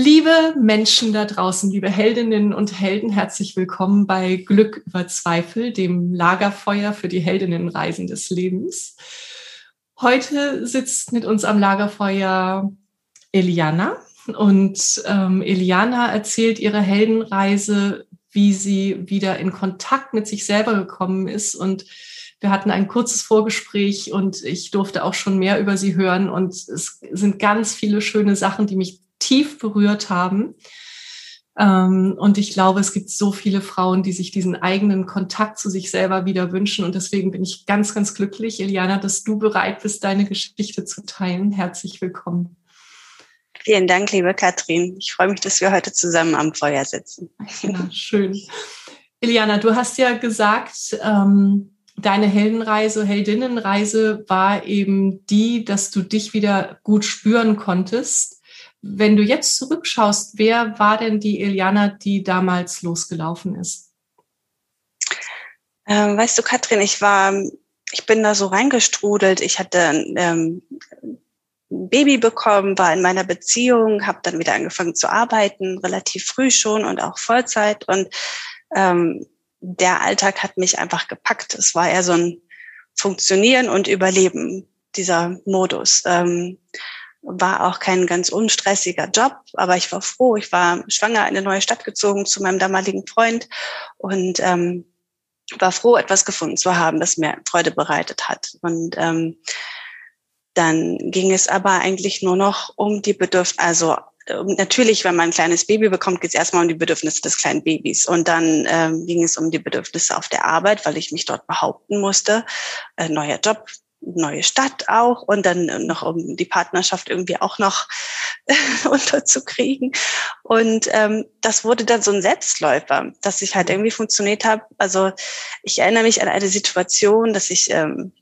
Liebe Menschen da draußen, liebe Heldinnen und Helden, herzlich willkommen bei Glück über Zweifel, dem Lagerfeuer für die Heldinnenreisen des Lebens. Heute sitzt mit uns am Lagerfeuer Eliana und ähm, Eliana erzählt ihre Heldenreise, wie sie wieder in Kontakt mit sich selber gekommen ist und wir hatten ein kurzes Vorgespräch und ich durfte auch schon mehr über sie hören und es sind ganz viele schöne Sachen, die mich tief berührt haben. Ähm, und ich glaube, es gibt so viele Frauen, die sich diesen eigenen Kontakt zu sich selber wieder wünschen. Und deswegen bin ich ganz, ganz glücklich, Eliana, dass du bereit bist, deine Geschichte zu teilen. Herzlich willkommen. Vielen Dank, liebe Katrin. Ich freue mich, dass wir heute zusammen am Feuer sitzen. Ja, schön. Eliana, du hast ja gesagt, ähm, deine Heldenreise, Heldinnenreise war eben die, dass du dich wieder gut spüren konntest wenn du jetzt zurückschaust, wer war denn die Eliana, die damals losgelaufen ist? Ähm, weißt du, Katrin, ich war, ich bin da so reingestrudelt. Ich hatte ähm, ein Baby bekommen, war in meiner Beziehung, habe dann wieder angefangen zu arbeiten, relativ früh schon und auch Vollzeit. Und ähm, der Alltag hat mich einfach gepackt. Es war eher so ein Funktionieren und Überleben, dieser Modus. Ähm, war auch kein ganz unstressiger Job, aber ich war froh. Ich war schwanger in eine neue Stadt gezogen zu meinem damaligen Freund und ähm, war froh, etwas gefunden zu haben, das mir Freude bereitet hat. Und ähm, dann ging es aber eigentlich nur noch um die Bedürfnisse, also natürlich, wenn man ein kleines Baby bekommt, geht es erstmal um die Bedürfnisse des kleinen Babys. Und dann ähm, ging es um die Bedürfnisse auf der Arbeit, weil ich mich dort behaupten musste. Äh, neuer Job, neue Stadt auch und dann noch um die Partnerschaft irgendwie auch noch unterzukriegen. Und ähm, das wurde dann so ein Selbstläufer, dass ich halt irgendwie funktioniert habe. Also ich erinnere mich an eine Situation, dass ich ähm,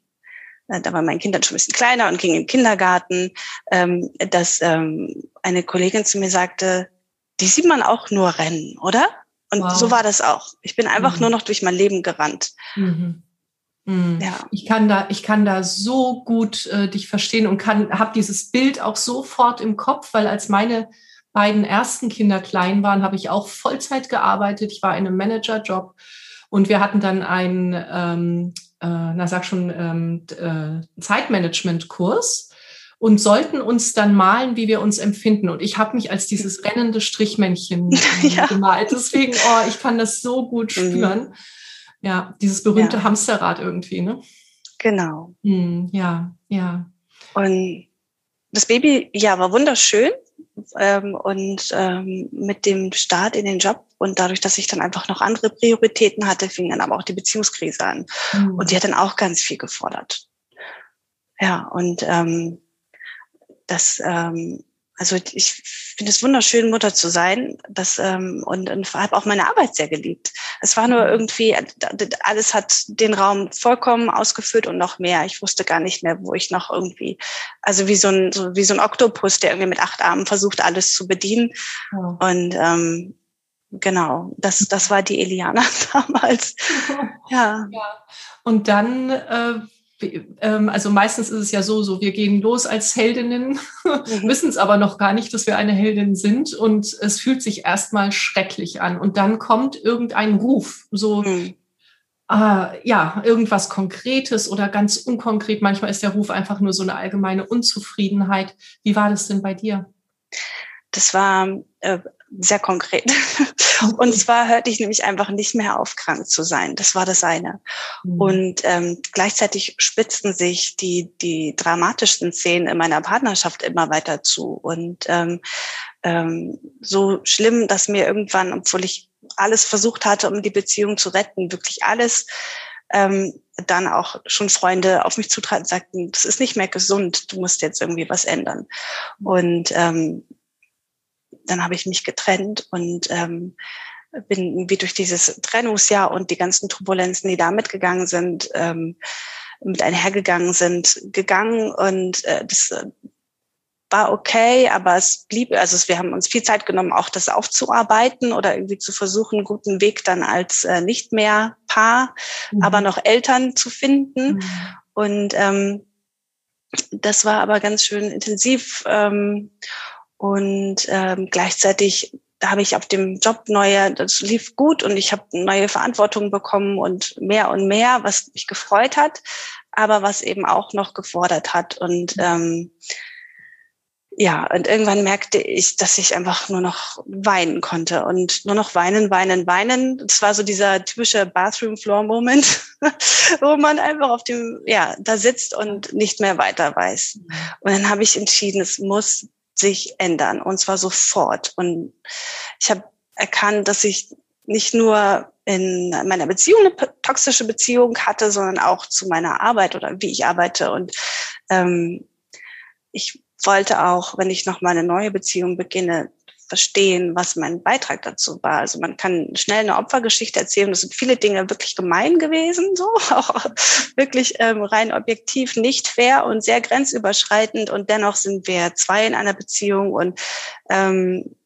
äh, da war mein Kind dann schon ein bisschen kleiner und ging in den Kindergarten, ähm, dass ähm, eine Kollegin zu mir sagte, die sieht man auch nur rennen, oder? Und wow. so war das auch. Ich bin einfach mhm. nur noch durch mein Leben gerannt. Mhm. Mhm. Ja. Ich kann da, ich kann da so gut äh, dich verstehen und kann, habe dieses Bild auch sofort im Kopf, weil als meine beiden ersten Kinder klein waren, habe ich auch Vollzeit gearbeitet. Ich war in einem Managerjob und wir hatten dann einen, ähm, äh, na sag schon, ähm, äh, Zeitmanagement-Kurs und sollten uns dann malen, wie wir uns empfinden. Und ich habe mich als dieses rennende Strichmännchen ja. gemalt. Deswegen, oh, ich kann das so gut mhm. spüren. Mhm. Ja, dieses berühte ja. Hamsterrad irgendwie, ne? Genau. Hm, ja, ja. Und das Baby, ja, war wunderschön. Ähm, und ähm, mit dem Start in den Job und dadurch, dass ich dann einfach noch andere Prioritäten hatte, fing dann aber auch die Beziehungskrise an. Mhm. Und die hat dann auch ganz viel gefordert. Ja, und ähm, das ähm, also ich finde es wunderschön, Mutter zu sein. Das, ähm, und, und habe auch meine Arbeit sehr geliebt. Es war nur mhm. irgendwie, alles hat den Raum vollkommen ausgefüllt und noch mehr. Ich wusste gar nicht mehr, wo ich noch irgendwie, also wie so ein, so wie so ein Oktopus, der irgendwie mit acht Armen versucht, alles zu bedienen. Ja. Und ähm, genau, das, das war die Eliana damals. Ja. ja. Und dann äh, also meistens ist es ja so, so wir gehen los als Heldinnen, mhm. wissen es aber noch gar nicht, dass wir eine Heldin sind und es fühlt sich erstmal schrecklich an und dann kommt irgendein Ruf, so mhm. äh, ja irgendwas Konkretes oder ganz unkonkret. Manchmal ist der Ruf einfach nur so eine allgemeine Unzufriedenheit. Wie war das denn bei dir? Das war äh, sehr konkret. Und zwar hörte ich nämlich einfach nicht mehr auf, krank zu sein. Das war das eine. Mhm. Und ähm, gleichzeitig spitzten sich die, die dramatischsten Szenen in meiner Partnerschaft immer weiter zu. Und ähm, ähm, so schlimm, dass mir irgendwann, obwohl ich alles versucht hatte, um die Beziehung zu retten, wirklich alles, ähm, dann auch schon Freunde auf mich zutraten und sagten, das ist nicht mehr gesund, du musst jetzt irgendwie was ändern. Und ähm, dann habe ich mich getrennt und ähm, bin wie durch dieses Trennungsjahr und die ganzen Turbulenzen, die da mitgegangen sind, ähm, mit einhergegangen sind, gegangen und äh, das äh, war okay, aber es blieb, also wir haben uns viel Zeit genommen, auch das aufzuarbeiten oder irgendwie zu versuchen, einen guten Weg dann als äh, nicht mehr Paar, mhm. aber noch Eltern zu finden. Mhm. Und ähm, das war aber ganz schön intensiv. Ähm, und ähm, gleichzeitig habe ich auf dem Job neue, das lief gut und ich habe neue Verantwortung bekommen und mehr und mehr, was mich gefreut hat, aber was eben auch noch gefordert hat. Und ähm, ja, und irgendwann merkte ich, dass ich einfach nur noch weinen konnte und nur noch weinen, weinen, weinen. Es war so dieser typische Bathroom Floor Moment, wo man einfach auf dem, ja, da sitzt und nicht mehr weiter weiß. Mhm. Und dann habe ich entschieden, es muss sich ändern und zwar sofort. Und ich habe erkannt, dass ich nicht nur in meiner Beziehung eine toxische Beziehung hatte, sondern auch zu meiner Arbeit oder wie ich arbeite. Und ähm, ich wollte auch, wenn ich noch mal eine neue Beziehung beginne, verstehen, was mein Beitrag dazu war. Also man kann schnell eine Opfergeschichte erzählen. Es sind viele Dinge wirklich gemein gewesen, so auch wirklich ähm, rein objektiv nicht fair und sehr grenzüberschreitend. Und dennoch sind wir zwei in einer Beziehung und ähm,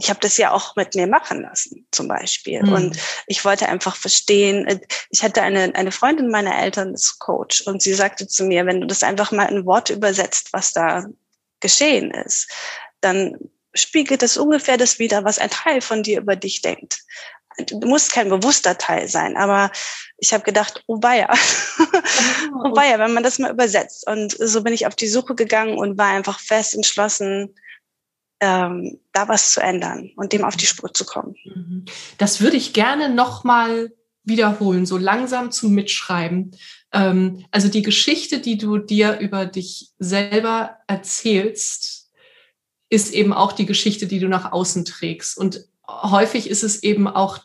ich habe das ja auch mit mir machen lassen, zum Beispiel. Mhm. Und ich wollte einfach verstehen, äh, ich hatte eine, eine Freundin meiner Eltern, das Coach, und sie sagte zu mir, wenn du das einfach mal in Worte übersetzt, was da geschehen ist, dann spiegelt es ungefähr das wieder, was ein Teil von dir über dich denkt. Du musst kein bewusster Teil sein, aber ich habe gedacht, oh weia, oh weia, wenn man das mal übersetzt. Und so bin ich auf die Suche gegangen und war einfach fest entschlossen, ähm, da was zu ändern und dem auf die Spur zu kommen. Mhm. Das würde ich gerne nochmal wiederholen, so langsam zum Mitschreiben. Ähm, also die Geschichte, die du dir über dich selber erzählst, ist eben auch die Geschichte, die du nach außen trägst. Und häufig ist es eben auch,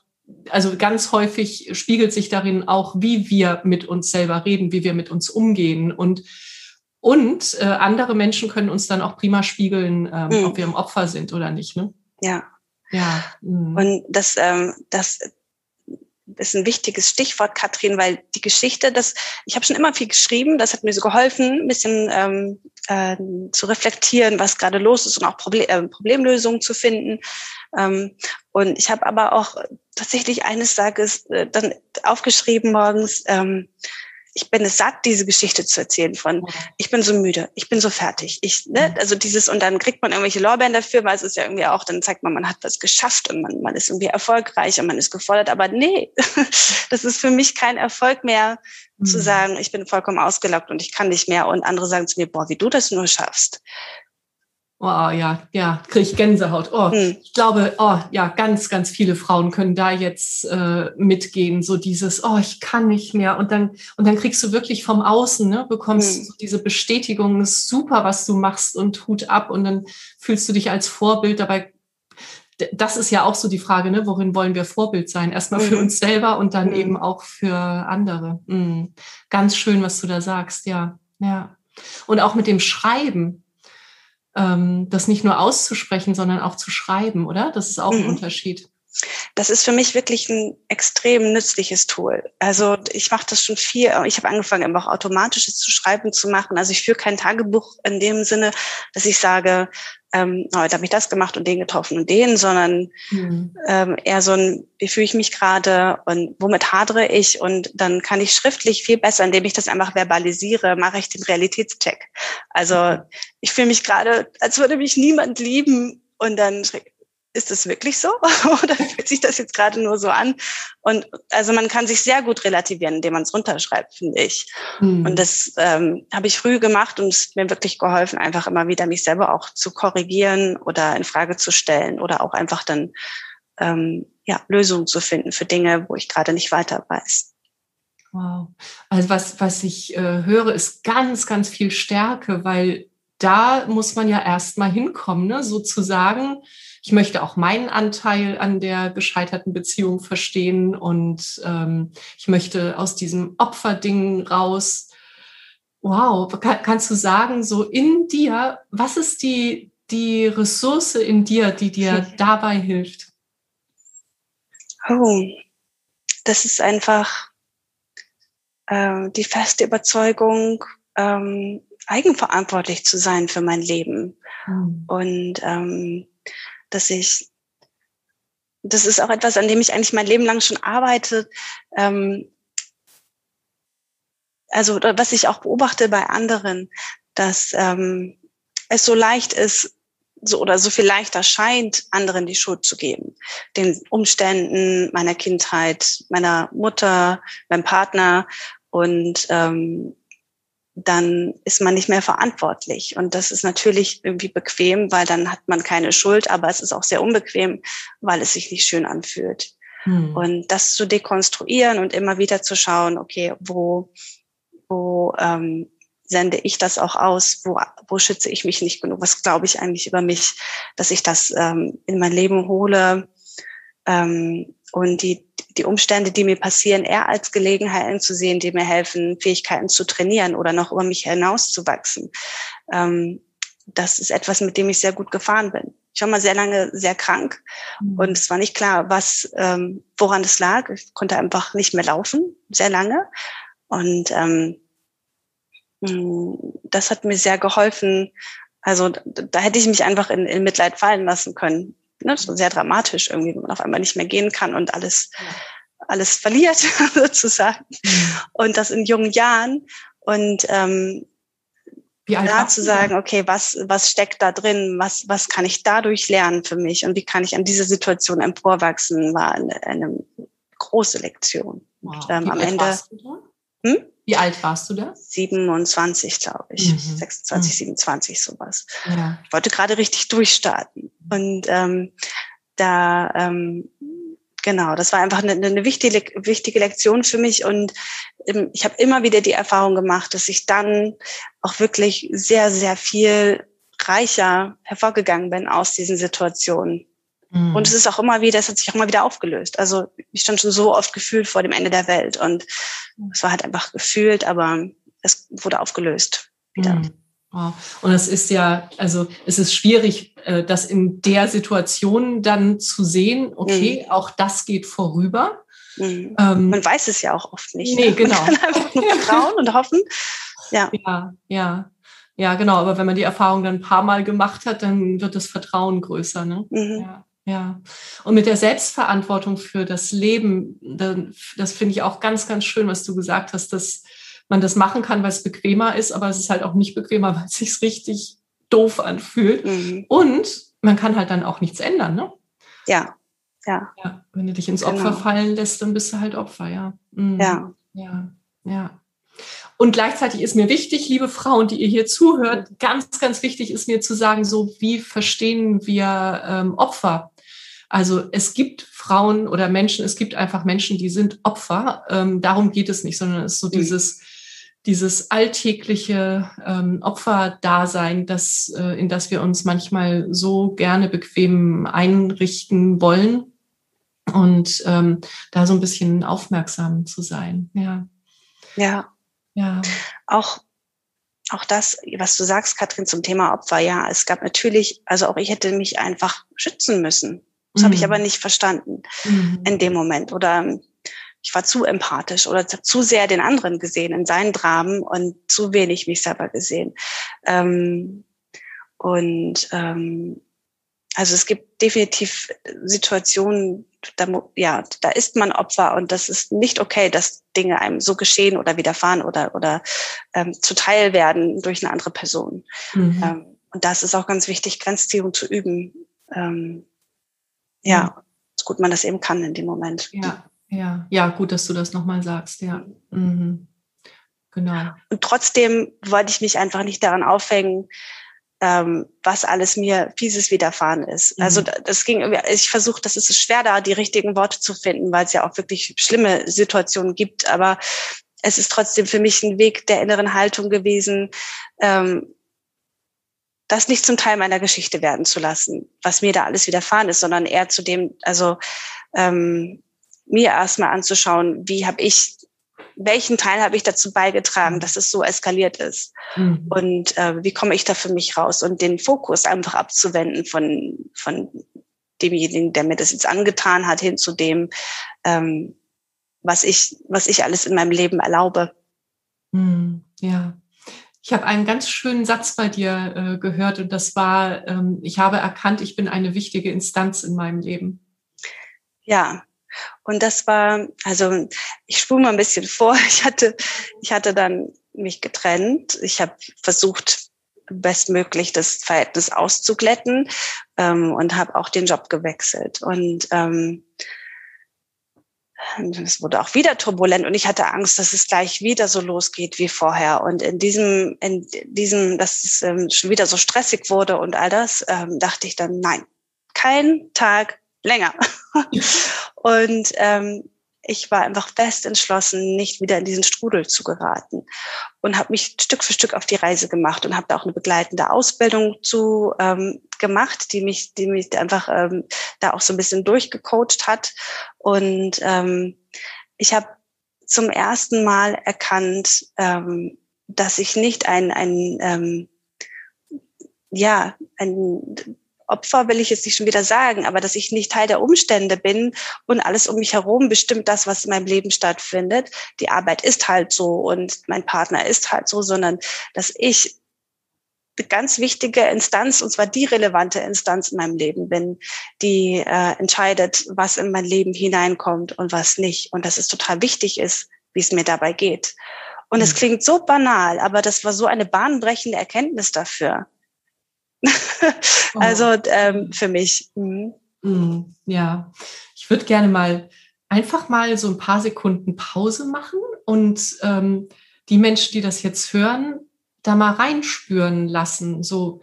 also ganz häufig spiegelt sich darin auch, wie wir mit uns selber reden, wie wir mit uns umgehen. Und, und äh, andere Menschen können uns dann auch prima spiegeln, ähm, mhm. ob wir im Opfer sind oder nicht. Ne? Ja. Ja. Mhm. Und das, ähm, das, ist ein wichtiges Stichwort, Katrin, weil die Geschichte, das, ich habe schon immer viel geschrieben, das hat mir so geholfen, ein bisschen ähm, äh, zu reflektieren, was gerade los ist und auch Problem, äh, Problemlösungen zu finden. Ähm, und ich habe aber auch tatsächlich eines Tages äh, dann aufgeschrieben morgens, ähm, ich bin es satt, diese Geschichte zu erzählen von, ich bin so müde, ich bin so fertig. Ich, ne, mhm. also dieses, und dann kriegt man irgendwelche Lorbeeren dafür, weil es ist ja irgendwie auch, dann zeigt man, man hat was geschafft und man, man ist irgendwie erfolgreich und man ist gefordert. Aber nee, das ist für mich kein Erfolg mehr, mhm. zu sagen, ich bin vollkommen ausgelockt und ich kann nicht mehr. Und andere sagen zu mir, boah, wie du das nur schaffst. Oh ja, ja, kriege ich Gänsehaut. Oh, hm. ich glaube, oh ja, ganz, ganz viele Frauen können da jetzt äh, mitgehen. So dieses, oh, ich kann nicht mehr. Und dann, und dann kriegst du wirklich vom Außen, ne, bekommst hm. so diese Bestätigung, ist super, was du machst und Hut ab. Und dann fühlst du dich als Vorbild. Dabei, das ist ja auch so die Frage, ne, worin wollen wir Vorbild sein? Erstmal für mhm. uns selber und dann mhm. eben auch für andere. Mhm. Ganz schön, was du da sagst, ja, ja. Und auch mit dem Schreiben das nicht nur auszusprechen, sondern auch zu schreiben, oder? Das ist auch mhm. ein Unterschied. Das ist für mich wirklich ein extrem nützliches Tool. Also ich mache das schon viel. Ich habe angefangen, immer auch automatisches zu schreiben zu machen. Also ich führe kein Tagebuch in dem Sinne, dass ich sage, ähm, heute habe ich das gemacht und den getroffen und den, sondern mhm. ähm, eher so ein, wie fühle ich mich gerade und womit hadere ich und dann kann ich schriftlich viel besser, indem ich das einfach verbalisiere, mache ich den Realitätscheck. Also ich fühle mich gerade, als würde mich niemand lieben und dann ist das wirklich so oder fühlt sich das jetzt gerade nur so an? Und also man kann sich sehr gut relativieren, indem man es runterschreibt, finde ich. Mhm. Und das ähm, habe ich früh gemacht und es mir wirklich geholfen, einfach immer wieder mich selber auch zu korrigieren oder in Frage zu stellen oder auch einfach dann ähm, ja, Lösungen zu finden für Dinge, wo ich gerade nicht weiter weiß. Wow. Also was, was ich äh, höre, ist ganz, ganz viel Stärke, weil da muss man ja erst mal hinkommen, ne? sozusagen ich möchte auch meinen Anteil an der gescheiterten Beziehung verstehen und ähm, ich möchte aus diesem Opferding raus. Wow, kann, kannst du sagen, so in dir, was ist die, die Ressource in dir, die dir dabei hilft? Oh, das ist einfach äh, die feste Überzeugung, ähm, eigenverantwortlich zu sein für mein Leben. Mhm. Und ähm, dass ich, das ist auch etwas, an dem ich eigentlich mein Leben lang schon arbeite. Ähm, also was ich auch beobachte bei anderen, dass ähm, es so leicht ist, so oder so viel leichter scheint, anderen die Schuld zu geben. Den Umständen meiner Kindheit, meiner Mutter, meinem Partner. Und ähm, dann ist man nicht mehr verantwortlich. Und das ist natürlich irgendwie bequem, weil dann hat man keine Schuld, aber es ist auch sehr unbequem, weil es sich nicht schön anfühlt. Hm. Und das zu dekonstruieren und immer wieder zu schauen, okay, wo, wo ähm, sende ich das auch aus, wo, wo schütze ich mich nicht genug, was glaube ich eigentlich über mich, dass ich das ähm, in mein Leben hole ähm, und die die Umstände, die mir passieren, eher als Gelegenheiten zu sehen, die mir helfen, Fähigkeiten zu trainieren oder noch über mich hinauszuwachsen. Ähm, das ist etwas, mit dem ich sehr gut gefahren bin. Ich war mal sehr lange sehr krank mhm. und es war nicht klar, was, ähm, woran es lag. Ich konnte einfach nicht mehr laufen, sehr lange. Und ähm, mm, das hat mir sehr geholfen. Also da hätte ich mich einfach in, in Mitleid fallen lassen können ne, so sehr dramatisch irgendwie, wenn man auf einmal nicht mehr gehen kann und alles, ja. alles verliert sozusagen. Mhm. Und das in jungen Jahren. Und ähm, wie da zu sagen, okay, was, was steckt da drin? Was, was kann ich dadurch lernen für mich? Und wie kann ich an dieser Situation emporwachsen? War eine, eine große Lektion. Wow. Und, ähm, am Ende. Hm? Wie alt warst du da? 27, glaube ich. Mhm. 26, mhm. 27, sowas. Ja. Ich wollte gerade richtig durchstarten. Und ähm, da, ähm, genau, das war einfach eine, eine wichtige, wichtige Lektion für mich. Und ähm, ich habe immer wieder die Erfahrung gemacht, dass ich dann auch wirklich sehr, sehr viel reicher hervorgegangen bin aus diesen Situationen. Mhm. Und es ist auch immer wieder, es hat sich auch immer wieder aufgelöst. Also ich stand schon so oft gefühlt vor dem Ende der Welt und es war halt einfach gefühlt, aber es wurde aufgelöst wieder. Mhm. Wow. Und es ist ja, also es ist schwierig, äh, das in der Situation dann zu sehen, okay, mhm. auch das geht vorüber. Mhm. Ähm, Man weiß es ja auch oft nicht. Nee, ne? genau. Man kann einfach nur vertrauen und hoffen. Ja. ja, ja. Ja, genau. Aber wenn man die Erfahrung dann ein paar Mal gemacht hat, dann wird das Vertrauen größer. Ne? Mhm. Ja. Ja, und mit der Selbstverantwortung für das Leben, das finde ich auch ganz, ganz schön, was du gesagt hast, dass man das machen kann, weil es bequemer ist, aber es ist halt auch nicht bequemer, weil es sich richtig doof anfühlt. Mhm. Und man kann halt dann auch nichts ändern, ne? Ja, ja. ja wenn du dich ins Opfer genau. fallen lässt, dann bist du halt Opfer, ja. Mhm. Ja. Ja, ja. Und gleichzeitig ist mir wichtig, liebe Frauen, die ihr hier zuhört, ganz, ganz wichtig ist mir zu sagen, so wie verstehen wir ähm, Opfer? Also es gibt Frauen oder Menschen, es gibt einfach Menschen, die sind Opfer. Ähm, darum geht es nicht, sondern es ist so mhm. dieses, dieses alltägliche ähm, Opferdasein, das, äh, in das wir uns manchmal so gerne bequem einrichten wollen. Und ähm, da so ein bisschen aufmerksam zu sein. Ja. Ja. Ja. Auch auch das, was du sagst, Katrin, zum Thema Opfer, ja, es gab natürlich, also auch ich hätte mich einfach schützen müssen. Das mhm. habe ich aber nicht verstanden mhm. in dem Moment. Oder ich war zu empathisch oder zu sehr den anderen gesehen in seinen Dramen und zu wenig mich selber gesehen. Ähm, und ähm, also es gibt definitiv Situationen, da, ja, da ist man Opfer und das ist nicht okay, dass Dinge einem so geschehen oder widerfahren oder, oder ähm, zuteil werden durch eine andere Person. Mhm. Ähm, und das ist auch ganz wichtig, Grenzziehung zu üben. Ähm, ja, so gut man das eben kann in dem Moment. Ja, ja, ja, gut, dass du das nochmal sagst, ja. Mhm. Genau. Und trotzdem wollte ich mich einfach nicht daran aufhängen, ähm, was alles mir fieses widerfahren ist. Mhm. Also das ging ich versuche, das ist schwer da, die richtigen Worte zu finden, weil es ja auch wirklich schlimme Situationen gibt. Aber es ist trotzdem für mich ein Weg der inneren Haltung gewesen, ähm, das nicht zum Teil meiner Geschichte werden zu lassen, was mir da alles widerfahren ist, sondern eher zu dem, also ähm, mir erstmal anzuschauen, wie habe ich welchen Teil habe ich dazu beigetragen, dass es so eskaliert ist? Mhm. Und äh, wie komme ich da für mich raus? Und den Fokus einfach abzuwenden von, von demjenigen, der mir das jetzt angetan hat, hin zu dem, ähm, was ich, was ich alles in meinem Leben erlaube. Mhm. Ja. Ich habe einen ganz schönen Satz bei dir äh, gehört und das war, ähm, ich habe erkannt, ich bin eine wichtige Instanz in meinem Leben. Ja, und das war, also ich spule mal ein bisschen vor. Ich hatte, ich hatte dann mich getrennt. Ich habe versucht, bestmöglich das Verhältnis auszuglätten ähm, und habe auch den Job gewechselt. Und ähm, es wurde auch wieder turbulent und ich hatte Angst, dass es gleich wieder so losgeht wie vorher. Und in diesem, in diesem, dass es ähm, schon wieder so stressig wurde und all das, ähm, dachte ich dann, nein, kein Tag länger. und ähm, ich war einfach fest entschlossen, nicht wieder in diesen Strudel zu geraten und habe mich Stück für Stück auf die Reise gemacht und habe da auch eine begleitende Ausbildung zu ähm, gemacht, die mich, die mich einfach ähm, da auch so ein bisschen durchgecoacht hat. Und ähm, ich habe zum ersten Mal erkannt, ähm, dass ich nicht ein, ein ähm, ja, ein Opfer will ich jetzt nicht schon wieder sagen, aber dass ich nicht Teil der Umstände bin und alles um mich herum bestimmt das, was in meinem Leben stattfindet. Die Arbeit ist halt so und mein Partner ist halt so, sondern dass ich eine ganz wichtige Instanz, und zwar die relevante Instanz in meinem Leben bin, die äh, entscheidet, was in mein Leben hineinkommt und was nicht. Und dass es total wichtig ist, wie es mir dabei geht. Und es mhm. klingt so banal, aber das war so eine bahnbrechende Erkenntnis dafür. also ähm, für mich. Mhm. Mhm, ja, ich würde gerne mal einfach mal so ein paar Sekunden Pause machen und ähm, die Menschen, die das jetzt hören, da mal reinspüren lassen. So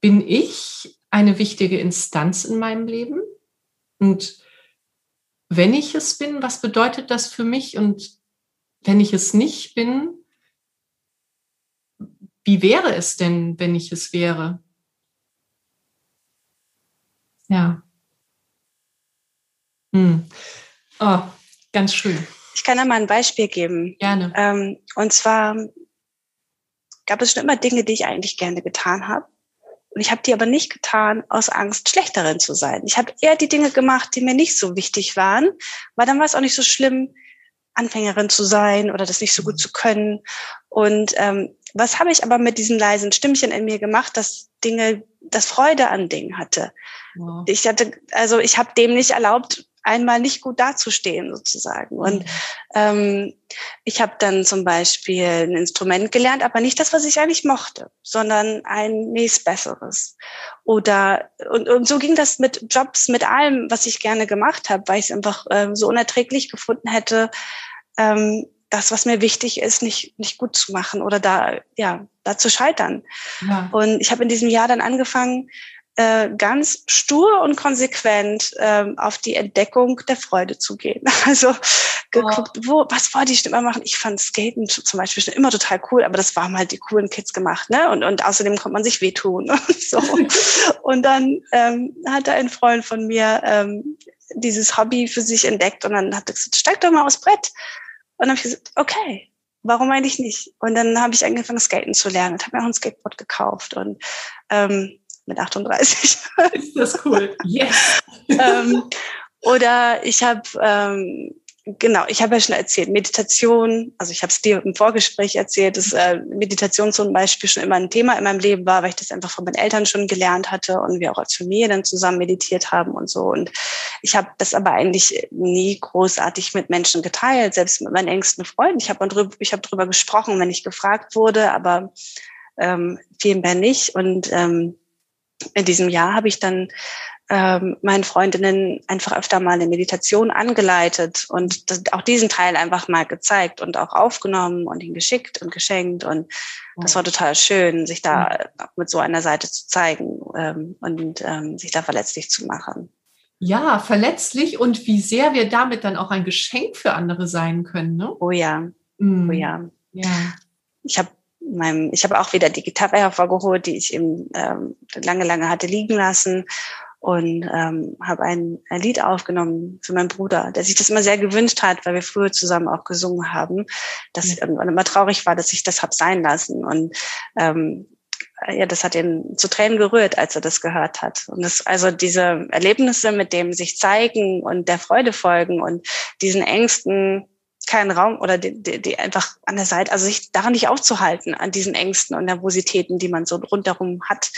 bin ich eine wichtige Instanz in meinem Leben? Und wenn ich es bin, was bedeutet das für mich? Und wenn ich es nicht bin, wie wäre es denn, wenn ich es wäre? Ja. Hm. Oh, ganz schön. Ich kann da mal ein Beispiel geben. Gerne. Ähm, und zwar gab es schon immer Dinge, die ich eigentlich gerne getan habe. Und ich habe die aber nicht getan aus Angst, schlechterin zu sein. Ich habe eher die Dinge gemacht, die mir nicht so wichtig waren, weil dann war es auch nicht so schlimm, Anfängerin zu sein oder das nicht so gut zu können. Und ähm, was habe ich aber mit diesen leisen Stimmchen in mir gemacht, dass Dinge, das Freude an Dingen hatte. Wow. Ich hatte, also ich habe dem nicht erlaubt, einmal nicht gut dazustehen sozusagen. Und mhm. ähm, ich habe dann zum Beispiel ein Instrument gelernt, aber nicht das, was ich eigentlich mochte, sondern ein nächstbesseres. Oder und, und so ging das mit Jobs, mit allem, was ich gerne gemacht habe, weil ich es einfach ähm, so unerträglich gefunden hätte, ähm, das, was mir wichtig ist, nicht, nicht gut zu machen oder da, ja, da zu scheitern. Ja. Und ich habe in diesem Jahr dann angefangen, äh, ganz stur und konsequent ähm, auf die Entdeckung der Freude zu gehen. Also geguckt, wo, was wollte ich schon immer machen? Ich fand Skaten zum Beispiel schon immer total cool, aber das waren halt die coolen Kids gemacht, ne? Und, und außerdem konnte man sich wehtun und so. und dann ähm, hatte ein Freund von mir ähm, dieses Hobby für sich entdeckt und dann hat er gesagt, steig doch mal aufs Brett. Und dann habe ich gesagt, okay, warum eigentlich nicht? Und dann habe ich angefangen, Skaten zu lernen und habe mir auch ein Skateboard gekauft und ähm, mit 38. Ist das cool. Yes. ähm, oder ich habe ähm, genau, ich habe ja schon erzählt, Meditation, also ich habe es dir im Vorgespräch erzählt, dass äh, Meditation zum Beispiel schon immer ein Thema in meinem Leben war, weil ich das einfach von meinen Eltern schon gelernt hatte und wir auch als Familie dann zusammen meditiert haben und so. Und ich habe das aber eigentlich nie großartig mit Menschen geteilt, selbst mit meinen engsten Freunden. Ich habe drüber, ich hab drüber gesprochen, wenn ich gefragt wurde, aber ähm, vielmehr nicht. Und ähm, in diesem Jahr habe ich dann ähm, meinen Freundinnen einfach öfter mal eine Meditation angeleitet und das, auch diesen Teil einfach mal gezeigt und auch aufgenommen und ihn geschickt und geschenkt. Und das war total schön, sich da mit so einer Seite zu zeigen ähm, und ähm, sich da verletzlich zu machen. Ja, verletzlich und wie sehr wir damit dann auch ein Geschenk für andere sein können. Ne? Oh ja, mm. oh ja. ja. Ich habe meinem, ich habe auch wieder die Gitarre hervorgeholt, die ich eben ähm, lange, lange hatte liegen lassen und ähm, habe ein, ein Lied aufgenommen für meinen Bruder, der sich das immer sehr gewünscht hat, weil wir früher zusammen auch gesungen haben, dass ich irgendwann immer traurig war, dass ich das hab sein lassen und ähm, ja, das hat ihn zu Tränen gerührt, als er das gehört hat. Und das, also diese Erlebnisse mit dem sich zeigen und der Freude folgen und diesen Ängsten keinen Raum oder die, die, die einfach an der Seite, also sich daran nicht aufzuhalten, an diesen Ängsten und Nervositäten, die man so rundherum hat.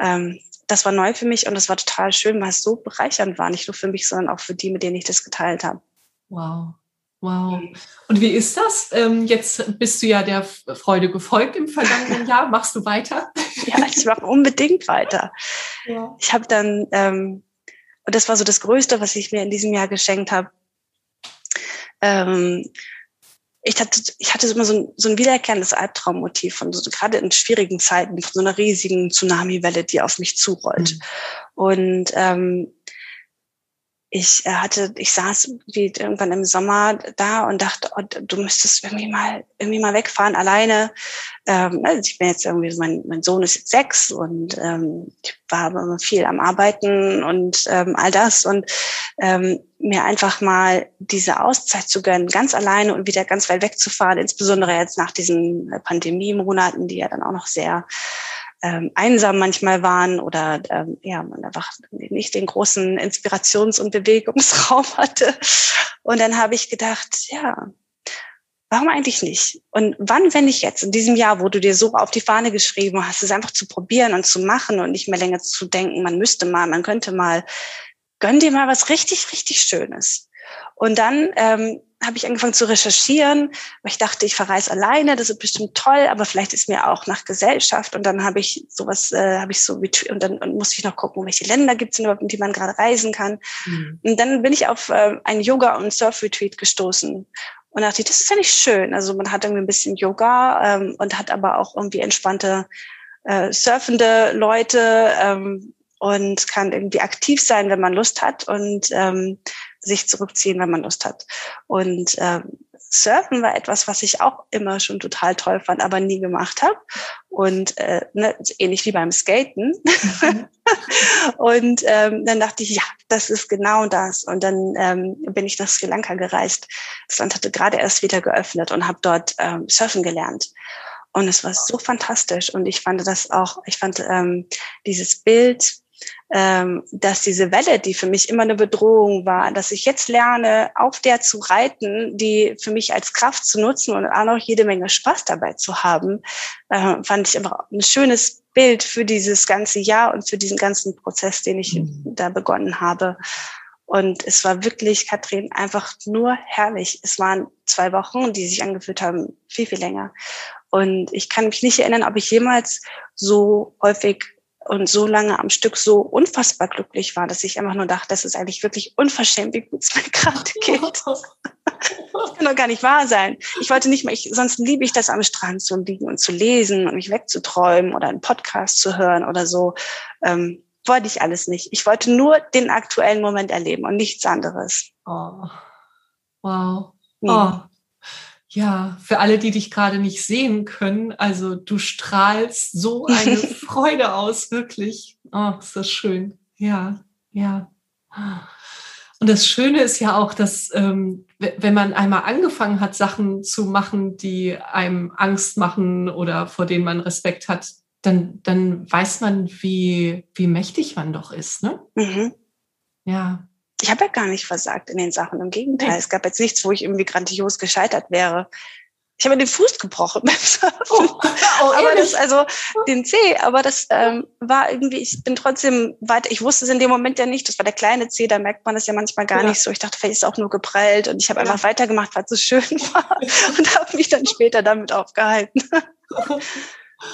Ähm, das war neu für mich und das war total schön, weil es so bereichernd war, nicht nur für mich, sondern auch für die, mit denen ich das geteilt habe. Wow. Wow. Und wie ist das? Ähm, jetzt bist du ja der Freude gefolgt im vergangenen Jahr. Machst du weiter? Ja, ich mache unbedingt weiter. Ja. Ich habe dann, ähm, und das war so das Größte, was ich mir in diesem Jahr geschenkt habe, ähm, ich hatte, ich hatte immer so ein, so ein wiederkehrendes Albtraummotiv von so, gerade in schwierigen Zeiten, von so einer riesigen Tsunami-Welle, die auf mich zurollt. Mhm. Und ähm, ich äh, hatte, ich saß wie irgendwann im Sommer da und dachte, oh, du müsstest irgendwie mal, irgendwie mal wegfahren alleine. Ähm, also ich bin jetzt irgendwie, mein, mein Sohn ist jetzt sechs und ähm, ich war viel am Arbeiten und ähm, all das und ähm, mir einfach mal diese Auszeit zu gönnen, ganz alleine und wieder ganz weit wegzufahren, insbesondere jetzt nach diesen Pandemie-Monaten, die ja dann auch noch sehr ähm, einsam manchmal waren oder ähm, ja, man einfach nicht den großen Inspirations- und Bewegungsraum hatte. Und dann habe ich gedacht, ja, warum eigentlich nicht? Und wann, wenn nicht jetzt, in diesem Jahr, wo du dir so auf die Fahne geschrieben hast, es einfach zu probieren und zu machen und nicht mehr länger zu denken, man müsste mal, man könnte mal, gönn dir mal was richtig, richtig Schönes. Und dann ähm, habe ich angefangen zu recherchieren, weil ich dachte, ich verreise alleine, das ist bestimmt toll, aber vielleicht ist mir auch nach Gesellschaft und dann habe ich sowas, äh, habe ich so und dann und musste ich noch gucken, welche Länder gibt es überhaupt, in die man gerade reisen kann. Mhm. Und dann bin ich auf äh, ein Yoga- und Surf-Retreat gestoßen und dachte, das ist ja nicht schön. Also man hat irgendwie ein bisschen Yoga ähm, und hat aber auch irgendwie entspannte äh, surfende Leute ähm, und kann irgendwie aktiv sein, wenn man Lust hat und ähm, sich zurückziehen, wenn man Lust hat. Und ähm, Surfen war etwas, was ich auch immer schon total toll fand, aber nie gemacht habe. Und äh, ne, ähnlich wie beim Skaten. Mhm. und ähm, dann dachte ich, ja, das ist genau das. Und dann ähm, bin ich nach Sri Lanka gereist. Das Land hatte gerade erst wieder geöffnet und habe dort ähm, Surfen gelernt. Und es war so fantastisch. Und ich fand das auch, ich fand ähm, dieses Bild ähm, dass diese Welle, die für mich immer eine Bedrohung war, dass ich jetzt lerne, auf der zu reiten, die für mich als Kraft zu nutzen und auch noch jede Menge Spaß dabei zu haben, äh, fand ich einfach ein schönes Bild für dieses ganze Jahr und für diesen ganzen Prozess, den ich mhm. da begonnen habe. Und es war wirklich, Katrin, einfach nur herrlich. Es waren zwei Wochen, die sich angefühlt haben, viel, viel länger. Und ich kann mich nicht erinnern, ob ich jemals so häufig und so lange am Stück so unfassbar glücklich war, dass ich einfach nur dachte, das ist eigentlich wirklich unverschämt, wie gut es mir gerade geht. das kann doch gar nicht wahr sein. Ich wollte nicht mehr, ich, sonst liebe ich das am Strand zu liegen und zu lesen und mich wegzuträumen oder einen Podcast zu hören oder so. Ähm, wollte ich alles nicht. Ich wollte nur den aktuellen Moment erleben und nichts anderes. Oh. Wow. Oh. Ja, für alle, die dich gerade nicht sehen können, also du strahlst so eine Freude aus, wirklich. Oh, ist das schön. Ja, ja. Und das Schöne ist ja auch, dass ähm, wenn man einmal angefangen hat, Sachen zu machen, die einem Angst machen oder vor denen man Respekt hat, dann, dann weiß man, wie, wie mächtig man doch ist. Ne? Mhm. Ja. Ich habe ja gar nicht versagt in den Sachen. Im Gegenteil, nee. es gab jetzt nichts, wo ich irgendwie grandios gescheitert wäre. Ich habe den Fuß gebrochen beim Surfen. Oh, oh, aber das, also den Zeh, aber das ähm, war irgendwie, ich bin trotzdem weiter, ich wusste es in dem Moment ja nicht, das war der kleine Zeh, da merkt man das ja manchmal gar ja. nicht so. Ich dachte, vielleicht ist es auch nur geprellt und ich habe ja. einfach weitergemacht, weil es so schön war und habe mich dann später damit aufgehalten.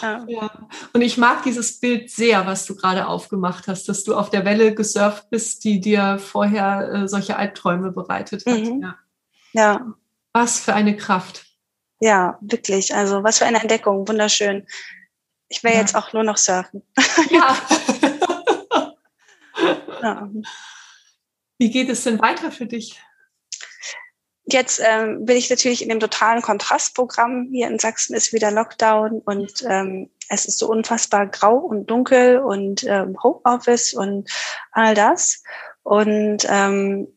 Ja. ja. Und ich mag dieses Bild sehr, was du gerade aufgemacht hast, dass du auf der Welle gesurft bist, die dir vorher äh, solche Albträume bereitet hat. Mhm. Ja. ja. Was für eine Kraft. Ja, wirklich. Also was für eine Entdeckung. Wunderschön. Ich will ja. jetzt auch nur noch surfen. Ja. ja. Wie geht es denn weiter für dich? Jetzt ähm, bin ich natürlich in dem totalen Kontrastprogramm. Hier in Sachsen ist wieder Lockdown und ähm, es ist so unfassbar grau und dunkel und ähm, Homeoffice und all das. Und ähm,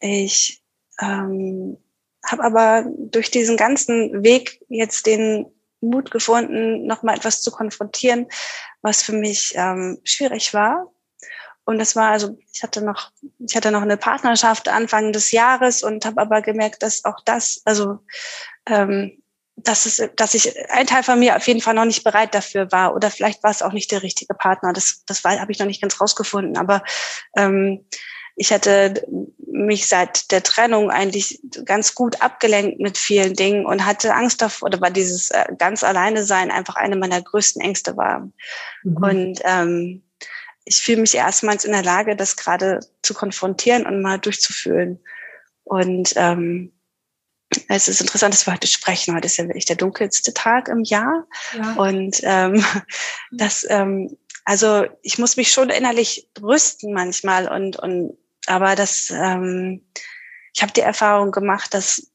ich ähm, habe aber durch diesen ganzen Weg jetzt den Mut gefunden, noch mal etwas zu konfrontieren, was für mich ähm, schwierig war. Und das war also, ich hatte noch, ich hatte noch eine Partnerschaft Anfang des Jahres und habe aber gemerkt, dass auch das, also ähm, dass es, dass ich ein Teil von mir auf jeden Fall noch nicht bereit dafür war oder vielleicht war es auch nicht der richtige Partner. Das, das habe ich noch nicht ganz rausgefunden. Aber ähm, ich hatte mich seit der Trennung eigentlich ganz gut abgelenkt mit vielen Dingen und hatte Angst davor, oder war dieses äh, ganz alleine sein einfach eine meiner größten Ängste war. Mhm. Und ähm, ich fühle mich erstmals in der Lage, das gerade zu konfrontieren und mal durchzufühlen. Und ähm, es ist interessant, dass wir heute sprechen. Heute ist ja wirklich der dunkelste Tag im Jahr. Ja. Und ähm, das, ähm, also ich muss mich schon innerlich rüsten manchmal und, und aber das, ähm, ich habe die Erfahrung gemacht, dass,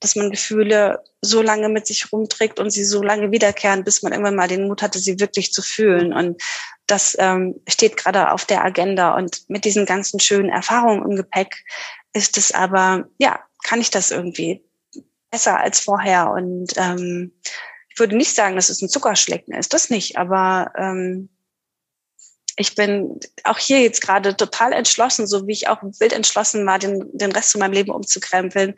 dass man Gefühle so lange mit sich rumträgt und sie so lange wiederkehren, bis man irgendwann mal den Mut hatte, sie wirklich zu fühlen. Und das ähm, steht gerade auf der Agenda. Und mit diesen ganzen schönen Erfahrungen im Gepäck ist es aber, ja, kann ich das irgendwie besser als vorher. Und ähm, ich würde nicht sagen, dass es ein Zuckerschlecken ist, das nicht, aber ähm, ich bin auch hier jetzt gerade total entschlossen, so wie ich auch wild entschlossen war, den, den Rest von meinem Leben umzukrempeln,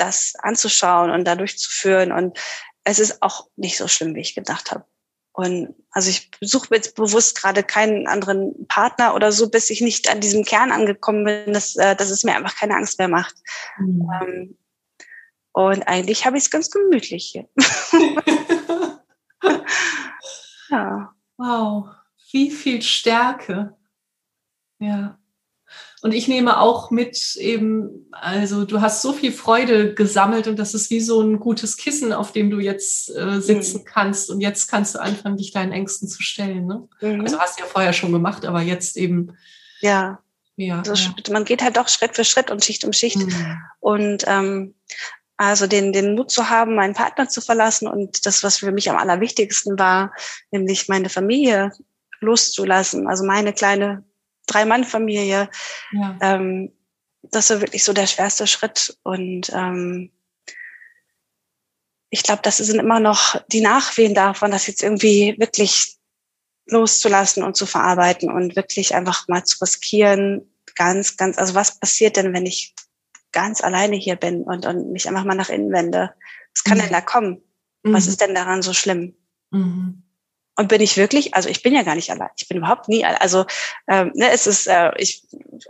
das anzuschauen und da durchzuführen. Und es ist auch nicht so schlimm, wie ich gedacht habe. Und also ich suche jetzt bewusst gerade keinen anderen Partner oder so, bis ich nicht an diesem Kern angekommen bin, dass, äh, dass es mir einfach keine Angst mehr macht. Mhm. Ähm, und eigentlich habe ich es ganz gemütlich hier. ja. Wow wie viel Stärke. Ja. Und ich nehme auch mit eben, also du hast so viel Freude gesammelt und das ist wie so ein gutes Kissen, auf dem du jetzt äh, sitzen mhm. kannst. Und jetzt kannst du anfangen, dich deinen Ängsten zu stellen. Ne? Mhm. Also hast du ja vorher schon gemacht, aber jetzt eben. Ja. Ja, also ja. Man geht halt doch Schritt für Schritt und Schicht um Schicht. Mhm. Und ähm, also den, den Mut zu haben, meinen Partner zu verlassen und das, was für mich am allerwichtigsten war, nämlich meine Familie loszulassen. Also meine kleine Drei-Mann-Familie. Ja. Ähm, das war wirklich so der schwerste Schritt. Und ähm, ich glaube, das sind immer noch die Nachwehen davon, das jetzt irgendwie wirklich loszulassen und zu verarbeiten und wirklich einfach mal zu riskieren. Ganz, ganz, also was passiert denn, wenn ich ganz alleine hier bin und, und mich einfach mal nach innen wende? Was kann mhm. denn da kommen? Mhm. Was ist denn daran so schlimm? Mhm. Und bin ich wirklich, also ich bin ja gar nicht allein. Ich bin überhaupt nie, also ähm, ne, es ist, äh, ich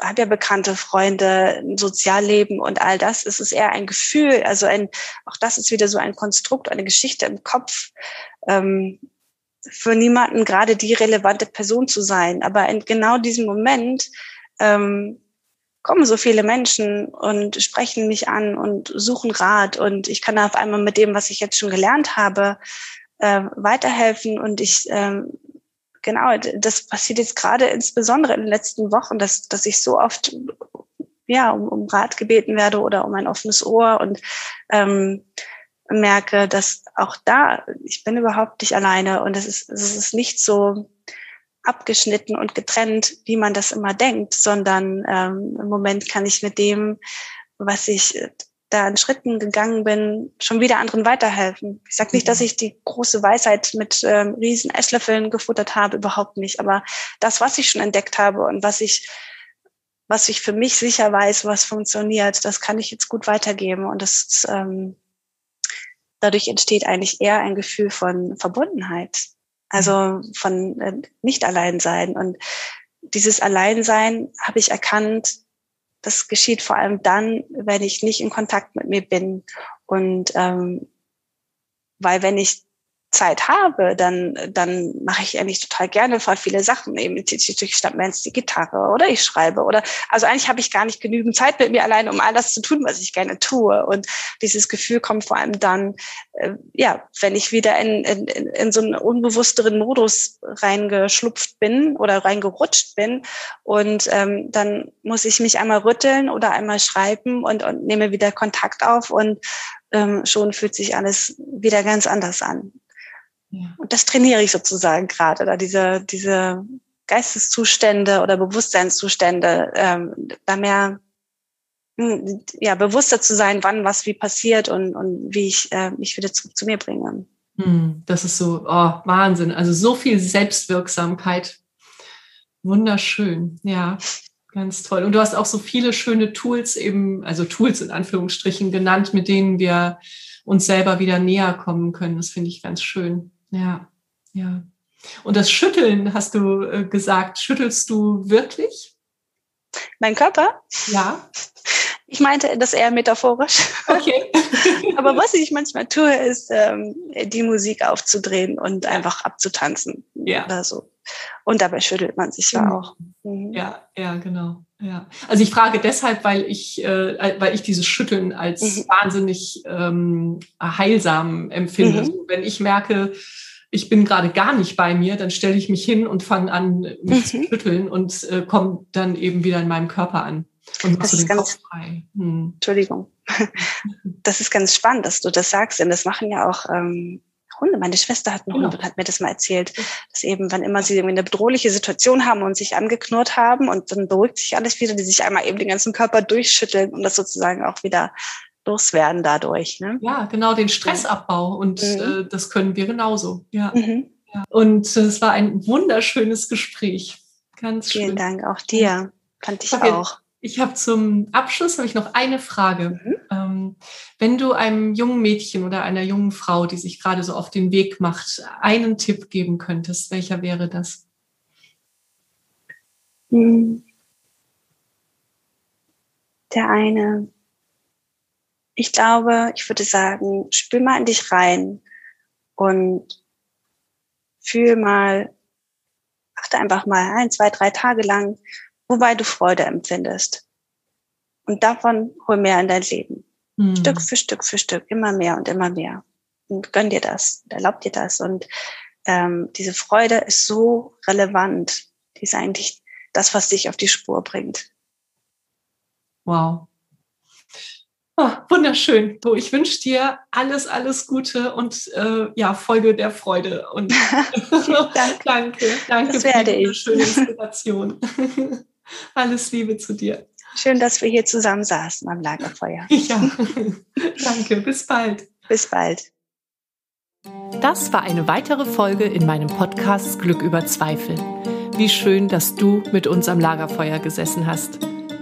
habe ja bekannte Freunde, ein Sozialleben und all das. Es ist eher ein Gefühl, also ein, auch das ist wieder so ein Konstrukt, eine Geschichte im Kopf. Ähm, für niemanden gerade die relevante Person zu sein. Aber in genau diesem Moment ähm, kommen so viele Menschen und sprechen mich an und suchen Rat und ich kann auf einmal mit dem, was ich jetzt schon gelernt habe, äh, weiterhelfen. Und ich ähm, genau, das passiert jetzt gerade insbesondere in den letzten Wochen, dass, dass ich so oft ja um, um Rat gebeten werde oder um ein offenes Ohr und ähm, merke, dass auch da, ich bin überhaupt nicht alleine. Und es ist, es ist nicht so abgeschnitten und getrennt, wie man das immer denkt, sondern ähm, im Moment kann ich mit dem, was ich da in Schritten gegangen bin, schon wieder anderen weiterhelfen. Ich sage nicht, dass ich die große Weisheit mit ähm, riesen Esslöffeln gefuttert habe, überhaupt nicht. Aber das, was ich schon entdeckt habe und was ich, was ich für mich sicher weiß, was funktioniert, das kann ich jetzt gut weitergeben. Und das ähm, dadurch entsteht eigentlich eher ein Gefühl von Verbundenheit. Also von äh, nicht allein sein. Und dieses Alleinsein habe ich erkannt, das geschieht vor allem dann, wenn ich nicht in Kontakt mit mir bin. Und ähm, weil wenn ich Zeit habe, dann, dann mache ich eigentlich total gerne voll viele Sachen. Eben, ich jetzt die Gitarre oder ich schreibe oder, also eigentlich habe ich gar nicht genügend Zeit mit mir allein, um all das zu tun, was ich gerne tue. Und dieses Gefühl kommt vor allem dann, äh, ja, wenn ich wieder in, in, in so einen unbewussteren Modus reingeschlupft bin oder reingerutscht bin. Und ähm, dann muss ich mich einmal rütteln oder einmal schreiben und, und nehme wieder Kontakt auf und ähm, schon fühlt sich alles wieder ganz anders an. Und das trainiere ich sozusagen gerade, da diese, diese Geisteszustände oder Bewusstseinszustände, ähm, da mehr hm, ja, bewusster zu sein, wann was wie passiert und, und wie ich äh, mich wieder zu, zu mir bringe. Hm, das ist so, oh, Wahnsinn. Also so viel Selbstwirksamkeit. Wunderschön, ja. Ganz toll. Und du hast auch so viele schöne Tools eben, also Tools in Anführungsstrichen genannt, mit denen wir uns selber wieder näher kommen können. Das finde ich ganz schön. Ja, ja. Und das Schütteln, hast du äh, gesagt, schüttelst du wirklich? Mein Körper? Ja. Ich meinte das eher metaphorisch. Okay. Aber was ich manchmal tue, ist, ähm, die Musik aufzudrehen und einfach abzutanzen. Ja. Oder so. Und dabei schüttelt man sich ja auch. Mhm. Ja, ja, genau. Ja. Also ich frage deshalb, weil ich, äh, weil ich dieses Schütteln als mhm. wahnsinnig ähm, heilsam empfinde. Mhm. wenn ich merke, ich bin gerade gar nicht bei mir, dann stelle ich mich hin und fange an, mich mhm. zu schütteln und äh, komme dann eben wieder in meinem Körper an. Und das ist ganz, hm. Entschuldigung. Das ist ganz spannend, dass du das sagst, denn das machen ja auch ähm, Hunde. Meine Schwester hat einen genau. Hund und hat mir das mal erzählt, dass eben, wann immer sie irgendwie eine bedrohliche Situation haben und sich angeknurrt haben und dann beruhigt sich alles wieder, die sich einmal eben den ganzen Körper durchschütteln und das sozusagen auch wieder loswerden dadurch. Ne? Ja, genau, den Stressabbau und mhm. äh, das können wir genauso. Ja. Mhm. ja. Und es war ein wunderschönes Gespräch. Ganz Vielen schön. Dank auch dir. Fand ich okay. auch. Ich habe zum Abschluss habe ich noch eine Frage. Mhm. Ähm, wenn du einem jungen Mädchen oder einer jungen Frau, die sich gerade so auf den Weg macht, einen Tipp geben könntest, welcher wäre das? Hm. Der eine, ich glaube, ich würde sagen, spür mal in dich rein und fühl mal, achte einfach mal ein, zwei, drei Tage lang, wobei du Freude empfindest. Und davon hol mehr in dein Leben. Mhm. Stück für Stück für Stück, immer mehr und immer mehr. Und gönn dir das, erlaub dir das. Und ähm, diese Freude ist so relevant. Die ist eigentlich das, was dich auf die Spur bringt. Wow. Oh, wunderschön. So, ich wünsche dir alles, alles Gute und äh, ja, Folge der Freude. Und Dank. danke, danke das werde für die schöne Inspiration. alles Liebe zu dir. Schön, dass wir hier zusammen saßen am Lagerfeuer. Ja, danke. Bis bald. Bis bald. Das war eine weitere Folge in meinem Podcast Glück über Zweifel. Wie schön, dass du mit uns am Lagerfeuer gesessen hast.